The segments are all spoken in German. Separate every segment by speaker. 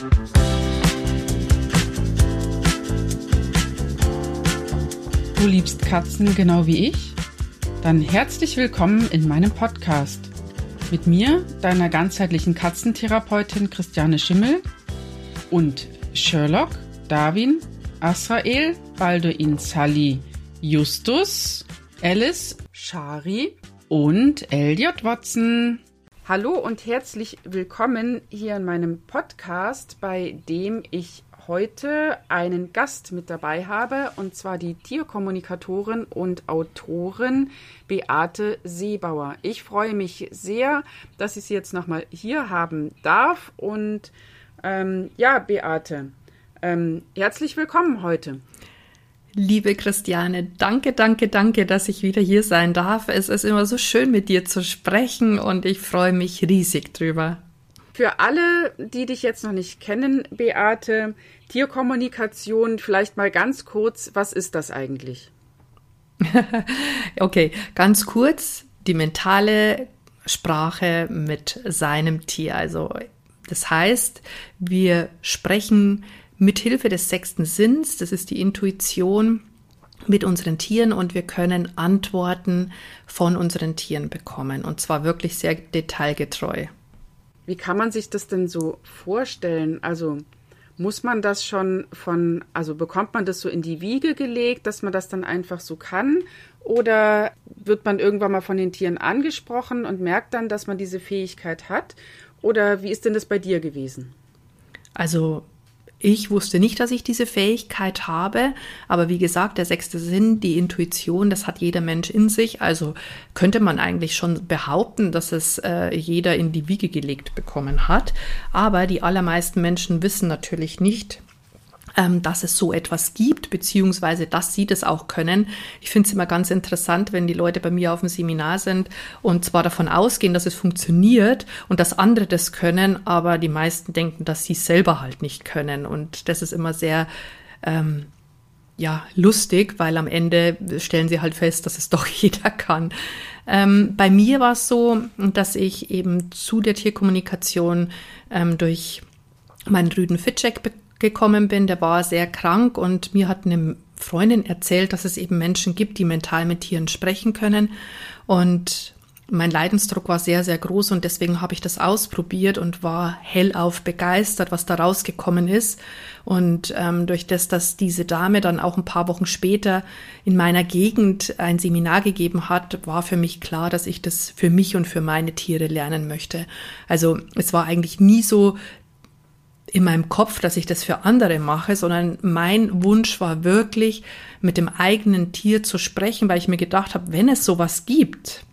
Speaker 1: Du liebst Katzen genau wie ich? Dann herzlich willkommen in meinem Podcast. Mit mir, deiner ganzheitlichen Katzentherapeutin Christiane Schimmel und Sherlock, Darwin, Asrael, Balduin Sally, Justus, Alice, Shari und Elliot Watson. Hallo und herzlich willkommen hier in meinem Podcast, bei dem ich heute einen Gast mit dabei habe, und zwar die Tierkommunikatorin und Autorin Beate Seebauer. Ich freue mich sehr, dass ich sie jetzt nochmal hier haben darf. Und ähm, ja, Beate, ähm, herzlich willkommen heute.
Speaker 2: Liebe Christiane, danke, danke, danke, dass ich wieder hier sein darf. Es ist immer so schön, mit dir zu sprechen und ich freue mich riesig drüber.
Speaker 1: Für alle, die dich jetzt noch nicht kennen, Beate, Tierkommunikation, vielleicht mal ganz kurz, was ist das eigentlich?
Speaker 2: okay, ganz kurz, die mentale Sprache mit seinem Tier. Also das heißt, wir sprechen mit Hilfe des sechsten Sinns, das ist die Intuition, mit unseren Tieren und wir können Antworten von unseren Tieren bekommen und zwar wirklich sehr detailgetreu.
Speaker 1: Wie kann man sich das denn so vorstellen? Also muss man das schon von, also bekommt man das so in die Wiege gelegt, dass man das dann einfach so kann? Oder wird man irgendwann mal von den Tieren angesprochen und merkt dann, dass man diese Fähigkeit hat? Oder wie ist denn das bei dir gewesen?
Speaker 2: Also ich wusste nicht, dass ich diese Fähigkeit habe, aber wie gesagt, der sechste Sinn, die Intuition, das hat jeder Mensch in sich. Also könnte man eigentlich schon behaupten, dass es äh, jeder in die Wiege gelegt bekommen hat. Aber die allermeisten Menschen wissen natürlich nicht, dass es so etwas gibt, beziehungsweise dass sie das auch können. Ich finde es immer ganz interessant, wenn die Leute bei mir auf dem Seminar sind und zwar davon ausgehen, dass es funktioniert und dass andere das können, aber die meisten denken, dass sie es selber halt nicht können. Und das ist immer sehr ähm, ja, lustig, weil am Ende stellen sie halt fest, dass es doch jeder kann. Ähm, bei mir war es so, dass ich eben zu der Tierkommunikation ähm, durch meinen Rüden Fitcheck gekommen bin, der war sehr krank und mir hat eine Freundin erzählt, dass es eben Menschen gibt, die mental mit Tieren sprechen können. Und mein Leidensdruck war sehr, sehr groß und deswegen habe ich das ausprobiert und war hellauf begeistert, was da rausgekommen ist. Und ähm, durch das, dass diese Dame dann auch ein paar Wochen später in meiner Gegend ein Seminar gegeben hat, war für mich klar, dass ich das für mich und für meine Tiere lernen möchte. Also es war eigentlich nie so, in meinem Kopf, dass ich das für andere mache, sondern mein Wunsch war wirklich, mit dem eigenen Tier zu sprechen, weil ich mir gedacht habe, wenn es sowas gibt,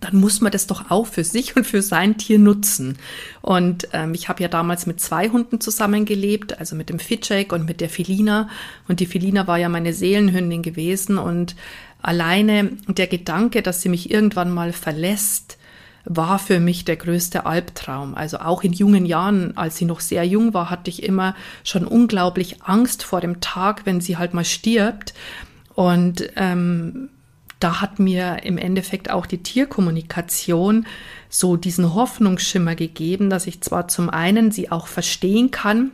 Speaker 2: dann muss man das doch auch für sich und für sein Tier nutzen. Und ähm, ich habe ja damals mit zwei Hunden zusammengelebt, also mit dem Fitcheck und mit der Felina. Und die Felina war ja meine Seelenhündin gewesen. Und alleine der Gedanke, dass sie mich irgendwann mal verlässt, war für mich der größte Albtraum. Also auch in jungen Jahren, als sie noch sehr jung war, hatte ich immer schon unglaublich Angst vor dem Tag, wenn sie halt mal stirbt. Und ähm, da hat mir im Endeffekt auch die Tierkommunikation so diesen Hoffnungsschimmer gegeben, dass ich zwar zum einen sie auch verstehen kann,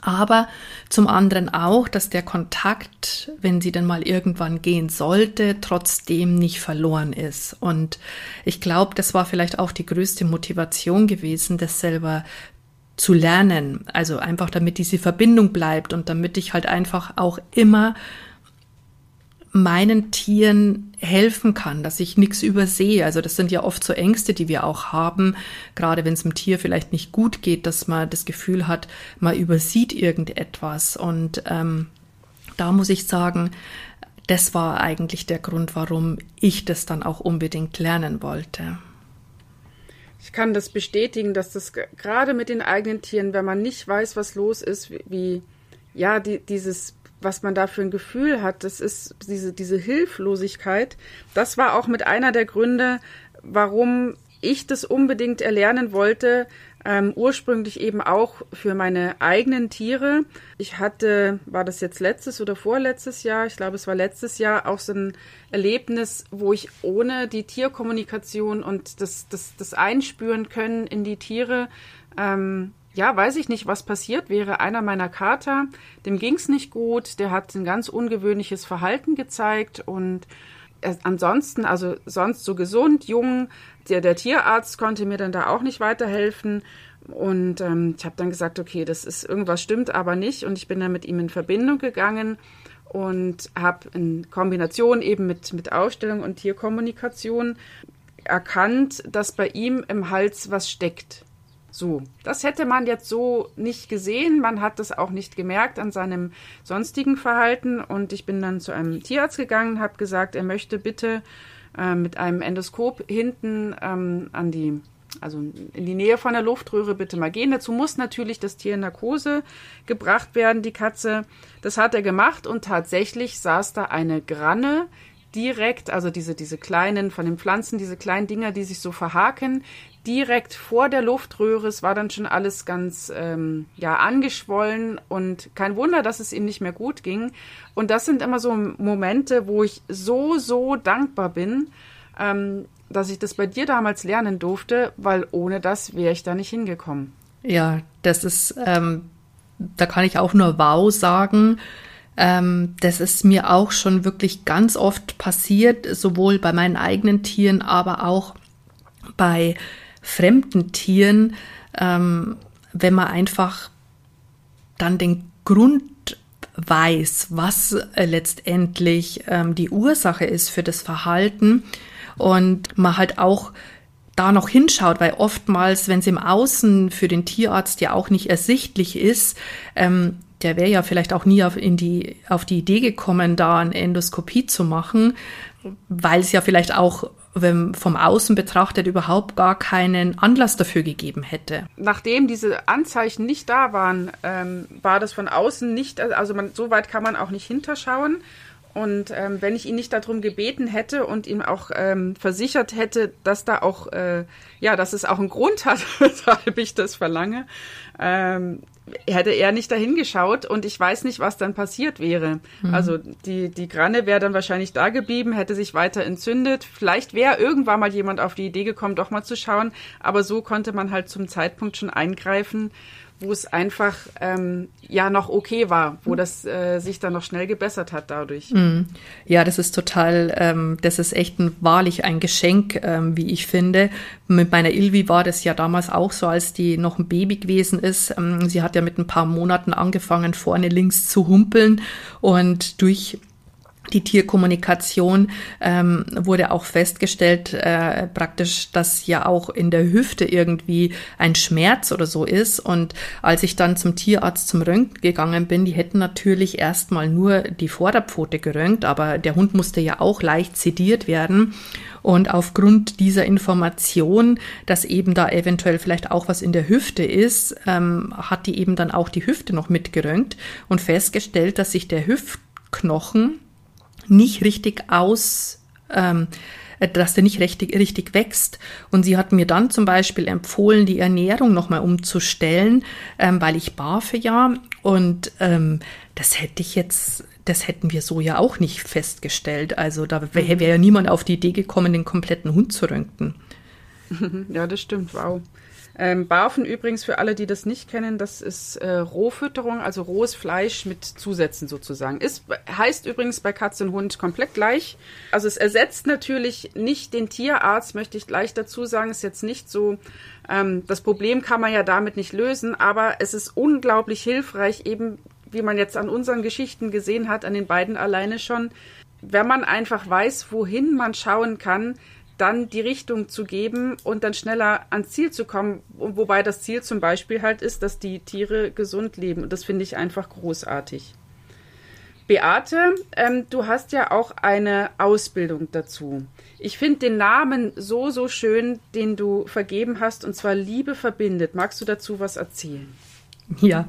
Speaker 2: aber zum anderen auch, dass der Kontakt, wenn sie denn mal irgendwann gehen sollte, trotzdem nicht verloren ist. Und ich glaube, das war vielleicht auch die größte Motivation gewesen, das selber zu lernen. Also einfach damit diese Verbindung bleibt und damit ich halt einfach auch immer meinen Tieren helfen kann, dass ich nichts übersehe. Also das sind ja oft so Ängste, die wir auch haben, gerade wenn es dem Tier vielleicht nicht gut geht, dass man das Gefühl hat, man übersieht irgendetwas. Und ähm, da muss ich sagen, das war eigentlich der Grund, warum ich das dann auch unbedingt lernen wollte.
Speaker 1: Ich kann das bestätigen, dass das gerade mit den eigenen Tieren, wenn man nicht weiß, was los ist, wie, wie ja, die, dieses was man da für ein Gefühl hat, das ist diese, diese Hilflosigkeit. Das war auch mit einer der Gründe, warum ich das unbedingt erlernen wollte, ähm, ursprünglich eben auch für meine eigenen Tiere. Ich hatte, war das jetzt letztes oder vorletztes Jahr? Ich glaube, es war letztes Jahr auch so ein Erlebnis, wo ich ohne die Tierkommunikation und das, das, das Einspüren können in die Tiere ähm, ja, weiß ich nicht, was passiert wäre. Einer meiner Kater, dem ging's nicht gut, der hat ein ganz ungewöhnliches Verhalten gezeigt und ansonsten, also sonst so gesund, jung. Der, der Tierarzt konnte mir dann da auch nicht weiterhelfen. Und ähm, ich habe dann gesagt, okay, das ist irgendwas stimmt aber nicht. Und ich bin dann mit ihm in Verbindung gegangen und habe in Kombination eben mit, mit Ausstellung und Tierkommunikation erkannt, dass bei ihm im Hals was steckt. So, das hätte man jetzt so nicht gesehen. Man hat das auch nicht gemerkt an seinem sonstigen Verhalten. Und ich bin dann zu einem Tierarzt gegangen, habe gesagt, er möchte bitte äh, mit einem Endoskop hinten ähm, an die, also in die Nähe von der Luftröhre bitte mal gehen. Dazu muss natürlich das Tier in Narkose gebracht werden, die Katze. Das hat er gemacht und tatsächlich saß da eine Granne direkt, also diese, diese kleinen, von den Pflanzen, diese kleinen Dinger, die sich so verhaken, direkt vor der Luftröhre. Es war dann schon alles ganz ähm, ja angeschwollen und kein Wunder, dass es ihm nicht mehr gut ging. Und das sind immer so Momente, wo ich so so dankbar bin, ähm, dass ich das bei dir damals lernen durfte, weil ohne das wäre ich da nicht hingekommen.
Speaker 2: Ja, das ist, ähm, da kann ich auch nur Wow sagen. Ähm, das ist mir auch schon wirklich ganz oft passiert, sowohl bei meinen eigenen Tieren, aber auch bei fremden Tieren, ähm, wenn man einfach dann den Grund weiß, was äh, letztendlich ähm, die Ursache ist für das Verhalten und man halt auch da noch hinschaut, weil oftmals, wenn es im Außen für den Tierarzt ja auch nicht ersichtlich ist, ähm, der wäre ja vielleicht auch nie auf, in die, auf die Idee gekommen, da eine Endoskopie zu machen, weil es ja vielleicht auch wenn vom Außen betrachtet überhaupt gar keinen Anlass dafür gegeben hätte.
Speaker 1: Nachdem diese Anzeichen nicht da waren, ähm, war das von außen nicht, also man, so weit kann man auch nicht hinterschauen. Und ähm, wenn ich ihn nicht darum gebeten hätte und ihm auch ähm, versichert hätte, dass da auch, äh, ja, dass es auch einen Grund hat, weshalb ich das verlange, ähm, hätte er nicht dahin geschaut und ich weiß nicht, was dann passiert wäre. Mhm. Also die, die Granne wäre dann wahrscheinlich da geblieben, hätte sich weiter entzündet. Vielleicht wäre irgendwann mal jemand auf die Idee gekommen, doch mal zu schauen, aber so konnte man halt zum Zeitpunkt schon eingreifen wo es einfach ähm, ja noch okay war, wo das äh, sich dann noch schnell gebessert hat dadurch.
Speaker 2: Mm. Ja, das ist total, ähm, das ist echt ein, wahrlich ein Geschenk, ähm, wie ich finde. Mit meiner Ilvi war das ja damals auch so, als die noch ein Baby gewesen ist. Ähm, sie hat ja mit ein paar Monaten angefangen, vorne links zu humpeln und durch die Tierkommunikation ähm, wurde auch festgestellt, äh, praktisch, dass ja auch in der Hüfte irgendwie ein Schmerz oder so ist. Und als ich dann zum Tierarzt zum Röntgen gegangen bin, die hätten natürlich erstmal nur die Vorderpfote geröntgt, aber der Hund musste ja auch leicht sediert werden. Und aufgrund dieser Information, dass eben da eventuell vielleicht auch was in der Hüfte ist, ähm, hat die eben dann auch die Hüfte noch mitgeröntgt und festgestellt, dass sich der Hüftknochen nicht richtig aus, ähm, äh, dass der nicht richtig, richtig wächst. Und sie hat mir dann zum Beispiel empfohlen, die Ernährung nochmal umzustellen, ähm, weil ich barfe ja. Und ähm, das hätte ich jetzt, das hätten wir so ja auch nicht festgestellt. Also da wäre wär ja niemand auf die Idee gekommen, den kompletten Hund zu röntgen.
Speaker 1: Ja, das stimmt. Wow. Ähm, Barfen übrigens, für alle, die das nicht kennen, das ist äh, Rohfütterung, also rohes Fleisch mit Zusätzen sozusagen. Ist, heißt übrigens bei Katze und Hund komplett gleich. Also es ersetzt natürlich nicht den Tierarzt, möchte ich gleich dazu sagen. Ist jetzt nicht so, ähm, das Problem kann man ja damit nicht lösen, aber es ist unglaublich hilfreich, eben wie man jetzt an unseren Geschichten gesehen hat, an den beiden alleine schon, wenn man einfach weiß, wohin man schauen kann, dann die Richtung zu geben und dann schneller ans Ziel zu kommen. Wobei das Ziel zum Beispiel halt ist, dass die Tiere gesund leben. Und das finde ich einfach großartig. Beate, ähm, du hast ja auch eine Ausbildung dazu. Ich finde den Namen so, so schön, den du vergeben hast, und zwar Liebe verbindet. Magst du dazu was erzählen?
Speaker 2: Ja,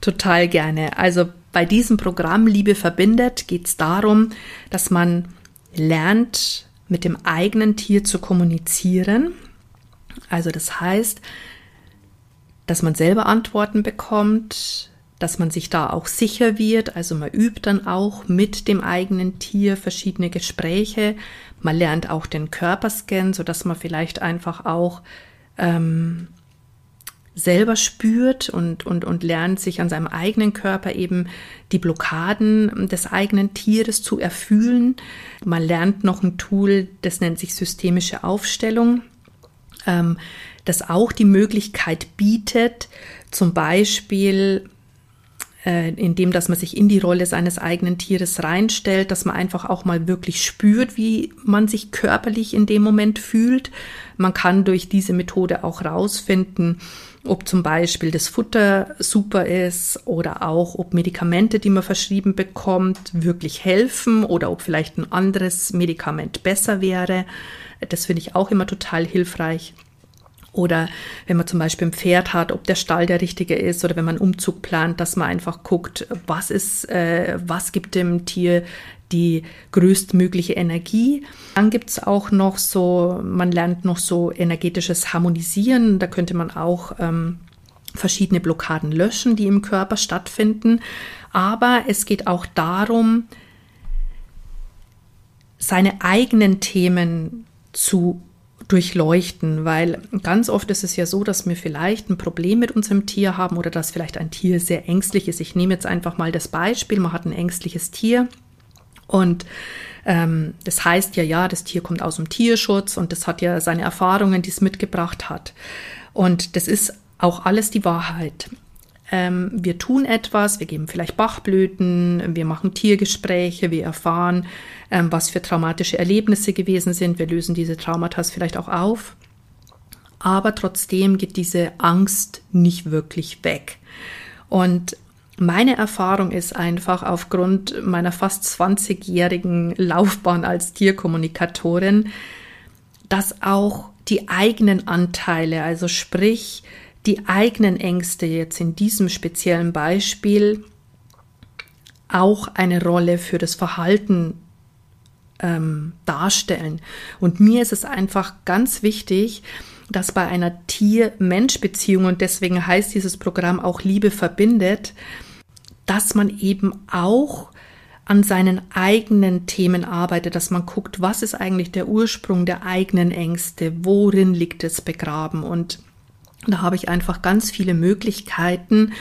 Speaker 2: total gerne. Also bei diesem Programm Liebe verbindet geht es darum, dass man lernt, mit dem eigenen Tier zu kommunizieren. Also das heißt, dass man selber Antworten bekommt, dass man sich da auch sicher wird. Also man übt dann auch mit dem eigenen Tier verschiedene Gespräche. Man lernt auch den Körperscan, so dass man vielleicht einfach auch ähm, selber spürt und, und, und lernt sich an seinem eigenen Körper eben die Blockaden des eigenen Tieres zu erfühlen. Man lernt noch ein Tool, das nennt sich systemische Aufstellung, ähm, das auch die Möglichkeit bietet, zum Beispiel äh, indem dass man sich in die Rolle seines eigenen Tieres reinstellt, dass man einfach auch mal wirklich spürt, wie man sich körperlich in dem Moment fühlt. Man kann durch diese Methode auch rausfinden, ob zum Beispiel das Futter super ist oder auch ob Medikamente, die man verschrieben bekommt, wirklich helfen oder ob vielleicht ein anderes Medikament besser wäre. Das finde ich auch immer total hilfreich. Oder wenn man zum Beispiel ein Pferd hat, ob der Stall der richtige ist oder wenn man einen Umzug plant, dass man einfach guckt, was ist, äh, was gibt dem Tier die größtmögliche Energie. Dann gibt es auch noch so, man lernt noch so energetisches Harmonisieren. Da könnte man auch ähm, verschiedene Blockaden löschen, die im Körper stattfinden. Aber es geht auch darum, seine eigenen Themen zu durchleuchten, weil ganz oft ist es ja so, dass wir vielleicht ein Problem mit unserem Tier haben oder dass vielleicht ein Tier sehr ängstlich ist. Ich nehme jetzt einfach mal das Beispiel, man hat ein ängstliches Tier und ähm, das heißt ja, ja, das Tier kommt aus dem Tierschutz und das hat ja seine Erfahrungen, die es mitgebracht hat. Und das ist auch alles die Wahrheit. Ähm, wir tun etwas, wir geben vielleicht Bachblüten, wir machen Tiergespräche, wir erfahren, ähm, was für traumatische Erlebnisse gewesen sind, wir lösen diese Traumata vielleicht auch auf. Aber trotzdem geht diese Angst nicht wirklich weg. Und meine Erfahrung ist einfach aufgrund meiner fast 20-jährigen Laufbahn als Tierkommunikatorin, dass auch die eigenen Anteile, also sprich die eigenen Ängste jetzt in diesem speziellen Beispiel auch eine Rolle für das Verhalten ähm, darstellen. Und mir ist es einfach ganz wichtig, dass bei einer Tier-Mensch-Beziehung, und deswegen heißt dieses Programm auch Liebe verbindet, dass man eben auch an seinen eigenen Themen arbeitet, dass man guckt, was ist eigentlich der Ursprung der eigenen Ängste, worin liegt es begraben und da habe ich einfach ganz viele Möglichkeiten,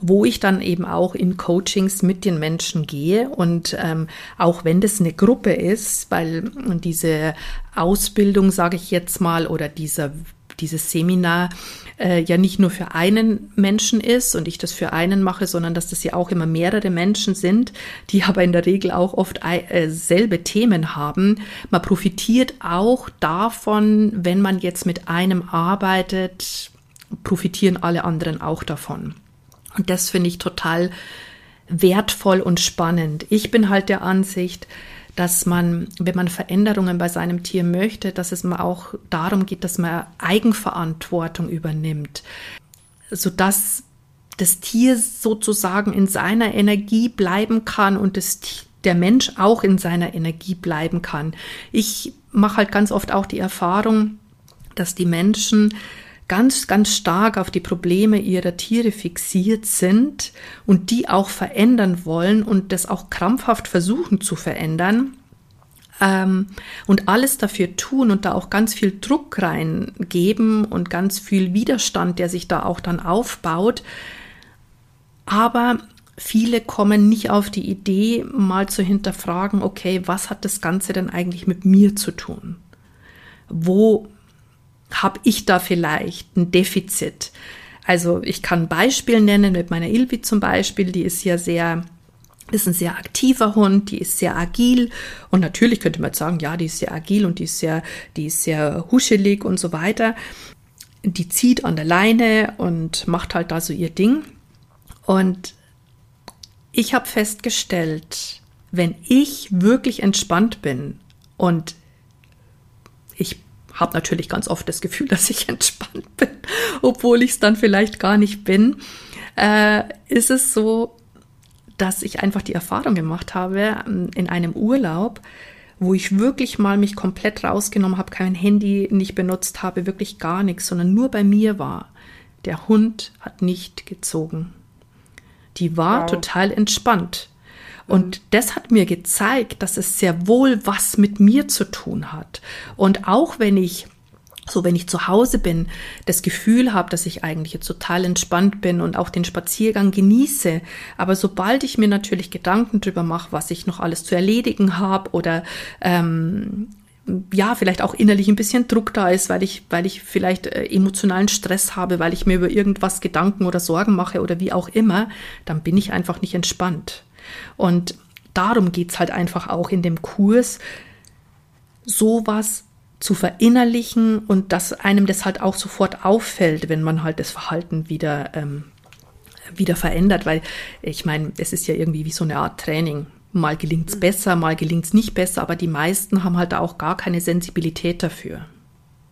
Speaker 2: wo ich dann eben auch in Coachings mit den Menschen gehe. Und ähm, auch wenn das eine Gruppe ist, weil diese Ausbildung, sage ich jetzt mal, oder dieser dieses Seminar äh, ja nicht nur für einen Menschen ist und ich das für einen mache, sondern dass das ja auch immer mehrere Menschen sind, die aber in der Regel auch oft äh, selbe Themen haben. Man profitiert auch davon, wenn man jetzt mit einem arbeitet, profitieren alle anderen auch davon. Und das finde ich total wertvoll und spannend. Ich bin halt der Ansicht, dass man, wenn man Veränderungen bei seinem Tier möchte, dass es mal auch darum geht, dass man Eigenverantwortung übernimmt, sodass das Tier sozusagen in seiner Energie bleiben kann und das, der Mensch auch in seiner Energie bleiben kann. Ich mache halt ganz oft auch die Erfahrung, dass die Menschen ganz, ganz stark auf die Probleme ihrer Tiere fixiert sind und die auch verändern wollen und das auch krampfhaft versuchen zu verändern ähm, und alles dafür tun und da auch ganz viel Druck reingeben und ganz viel Widerstand, der sich da auch dann aufbaut. Aber viele kommen nicht auf die Idee, mal zu hinterfragen, okay, was hat das Ganze denn eigentlich mit mir zu tun? Wo habe ich da vielleicht ein Defizit? Also ich kann ein Beispiel nennen mit meiner Ilvi zum Beispiel, die ist ja sehr ist ein sehr aktiver Hund, die ist sehr agil und natürlich könnte man sagen, ja, die ist sehr agil und die ist sehr, die ist sehr huschelig und so weiter. Die zieht an der Leine und macht halt da so ihr Ding. Und ich habe festgestellt, wenn ich wirklich entspannt bin und ich habe natürlich ganz oft das Gefühl, dass ich entspannt bin, obwohl ich es dann vielleicht gar nicht bin, äh, ist es so, dass ich einfach die Erfahrung gemacht habe ähm, in einem Urlaub, wo ich wirklich mal mich komplett rausgenommen habe, kein Handy nicht benutzt habe, wirklich gar nichts, sondern nur bei mir war. Der Hund hat nicht gezogen. Die war wow. total entspannt. Und das hat mir gezeigt, dass es sehr wohl was mit mir zu tun hat. Und auch wenn ich so wenn ich zu Hause bin, das Gefühl habe, dass ich eigentlich jetzt total entspannt bin und auch den Spaziergang genieße. Aber sobald ich mir natürlich Gedanken drüber mache, was ich noch alles zu erledigen habe oder ähm, ja, vielleicht auch innerlich ein bisschen Druck da ist, weil ich, weil ich vielleicht äh, emotionalen Stress habe, weil ich mir über irgendwas Gedanken oder Sorgen mache oder wie auch immer, dann bin ich einfach nicht entspannt. Und darum geht's halt einfach auch in dem Kurs, sowas zu verinnerlichen und dass einem das halt auch sofort auffällt, wenn man halt das Verhalten wieder, ähm, wieder verändert, weil ich meine, es ist ja irgendwie wie so eine Art Training. Mal gelingt's mhm. besser, mal gelingt's nicht besser, aber die meisten haben halt auch gar keine Sensibilität dafür.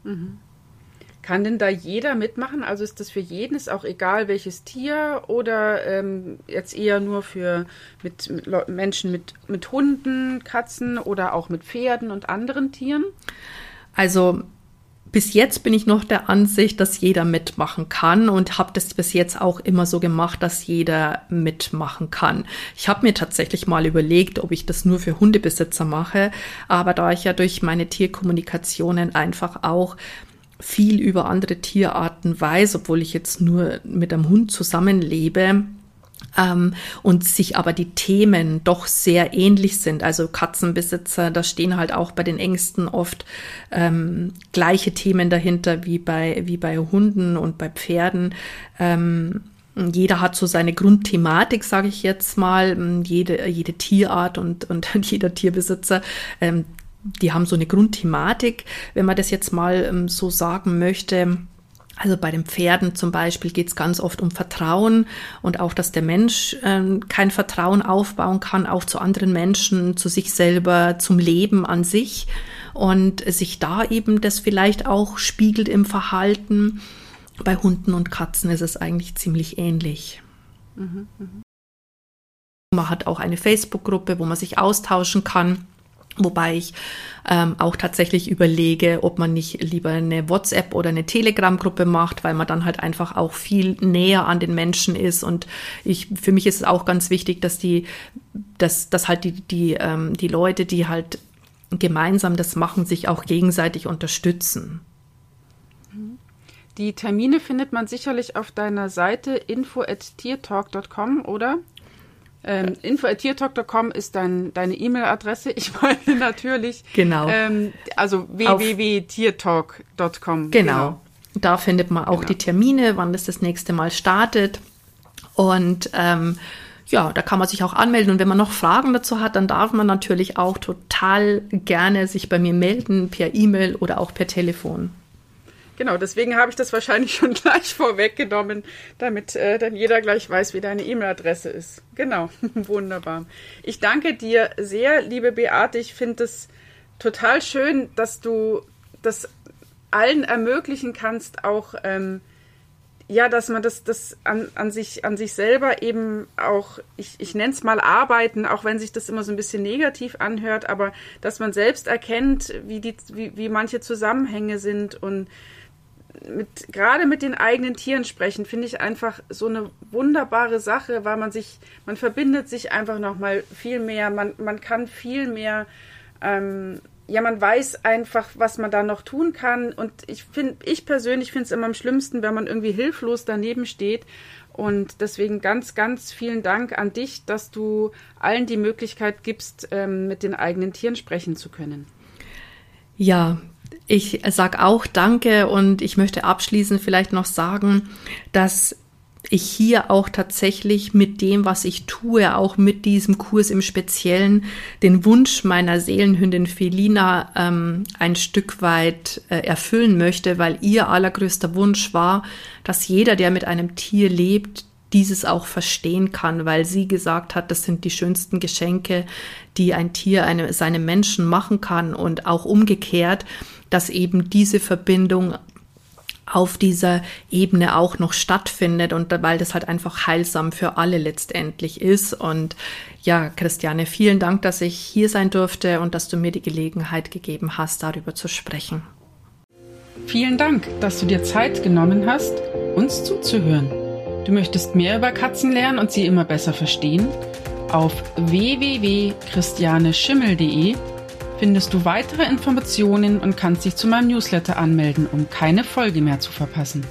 Speaker 1: Mhm. Kann denn da jeder mitmachen? Also ist das für jeden, ist auch egal welches Tier oder ähm, jetzt eher nur für mit, mit Menschen mit, mit Hunden, Katzen oder auch mit Pferden und anderen Tieren?
Speaker 2: Also bis jetzt bin ich noch der Ansicht, dass jeder mitmachen kann und habe das bis jetzt auch immer so gemacht, dass jeder mitmachen kann. Ich habe mir tatsächlich mal überlegt, ob ich das nur für Hundebesitzer mache, aber da ich ja durch meine Tierkommunikationen einfach auch viel über andere Tierarten weiß, obwohl ich jetzt nur mit einem Hund zusammenlebe, ähm, und sich aber die Themen doch sehr ähnlich sind. Also Katzenbesitzer, da stehen halt auch bei den Ängsten oft ähm, gleiche Themen dahinter wie bei, wie bei Hunden und bei Pferden. Ähm, jeder hat so seine Grundthematik, sage ich jetzt mal. Jede, jede Tierart und, und jeder Tierbesitzer, ähm, die haben so eine Grundthematik, wenn man das jetzt mal ähm, so sagen möchte. Also bei den Pferden zum Beispiel geht es ganz oft um Vertrauen und auch, dass der Mensch äh, kein Vertrauen aufbauen kann, auch zu anderen Menschen, zu sich selber, zum Leben an sich und sich da eben das vielleicht auch spiegelt im Verhalten. Bei Hunden und Katzen ist es eigentlich ziemlich ähnlich. Mhm, mh. Man hat auch eine Facebook-Gruppe, wo man sich austauschen kann. Wobei ich ähm, auch tatsächlich überlege, ob man nicht lieber eine WhatsApp oder eine Telegram-Gruppe macht, weil man dann halt einfach auch viel näher an den Menschen ist. Und ich, für mich ist es auch ganz wichtig, dass die, dass, dass halt die, die, ähm, die Leute, die halt gemeinsam das machen, sich auch gegenseitig unterstützen.
Speaker 1: Die Termine findet man sicherlich auf deiner Seite info@tiertalk.com, oder? Ähm, info.tiertalk.com ist dein, deine E-Mail-Adresse. Ich meine natürlich.
Speaker 2: Genau.
Speaker 1: Ähm, also www.tiertalk.com.
Speaker 2: Genau. genau. Da findet man auch genau. die Termine, wann das das nächste Mal startet. Und ähm, ja, da kann man sich auch anmelden. Und wenn man noch Fragen dazu hat, dann darf man natürlich auch total gerne sich bei mir melden, per E-Mail oder auch per Telefon.
Speaker 1: Genau, deswegen habe ich das wahrscheinlich schon gleich vorweggenommen, damit äh, dann jeder gleich weiß, wie deine E-Mail-Adresse ist. Genau, wunderbar. Ich danke dir sehr, liebe Beate. Ich finde es total schön, dass du das allen ermöglichen kannst, auch ähm, ja, dass man das, das an, an, sich, an sich selber eben auch, ich, ich nenne es mal arbeiten, auch wenn sich das immer so ein bisschen negativ anhört, aber dass man selbst erkennt, wie, die, wie, wie manche Zusammenhänge sind und mit, gerade mit den eigenen Tieren sprechen, finde ich einfach so eine wunderbare Sache, weil man sich, man verbindet sich einfach nochmal viel mehr, man, man kann viel mehr, ähm, ja, man weiß einfach, was man da noch tun kann. Und ich finde, ich persönlich finde es immer am schlimmsten, wenn man irgendwie hilflos daneben steht. Und deswegen ganz, ganz vielen Dank an dich, dass du allen die Möglichkeit gibst, ähm, mit den eigenen Tieren sprechen zu können.
Speaker 2: Ja, ich sag auch Danke und ich möchte abschließend vielleicht noch sagen, dass ich hier auch tatsächlich mit dem, was ich tue, auch mit diesem Kurs im Speziellen, den Wunsch meiner Seelenhündin Felina ähm, ein Stück weit äh, erfüllen möchte, weil ihr allergrößter Wunsch war, dass jeder, der mit einem Tier lebt, dieses auch verstehen kann, weil sie gesagt hat, das sind die schönsten Geschenke, die ein Tier eine, seinem Menschen machen kann und auch umgekehrt, dass eben diese Verbindung auf dieser Ebene auch noch stattfindet und weil das halt einfach heilsam für alle letztendlich ist. Und ja, Christiane, vielen Dank, dass ich hier sein durfte und dass du mir die Gelegenheit gegeben hast, darüber zu sprechen.
Speaker 1: Vielen Dank, dass du dir Zeit genommen hast, uns zuzuhören. Du möchtest mehr über Katzen lernen und sie immer besser verstehen? Auf www.christianeschimmel.de findest du weitere Informationen und kannst dich zu meinem Newsletter anmelden, um keine Folge mehr zu verpassen.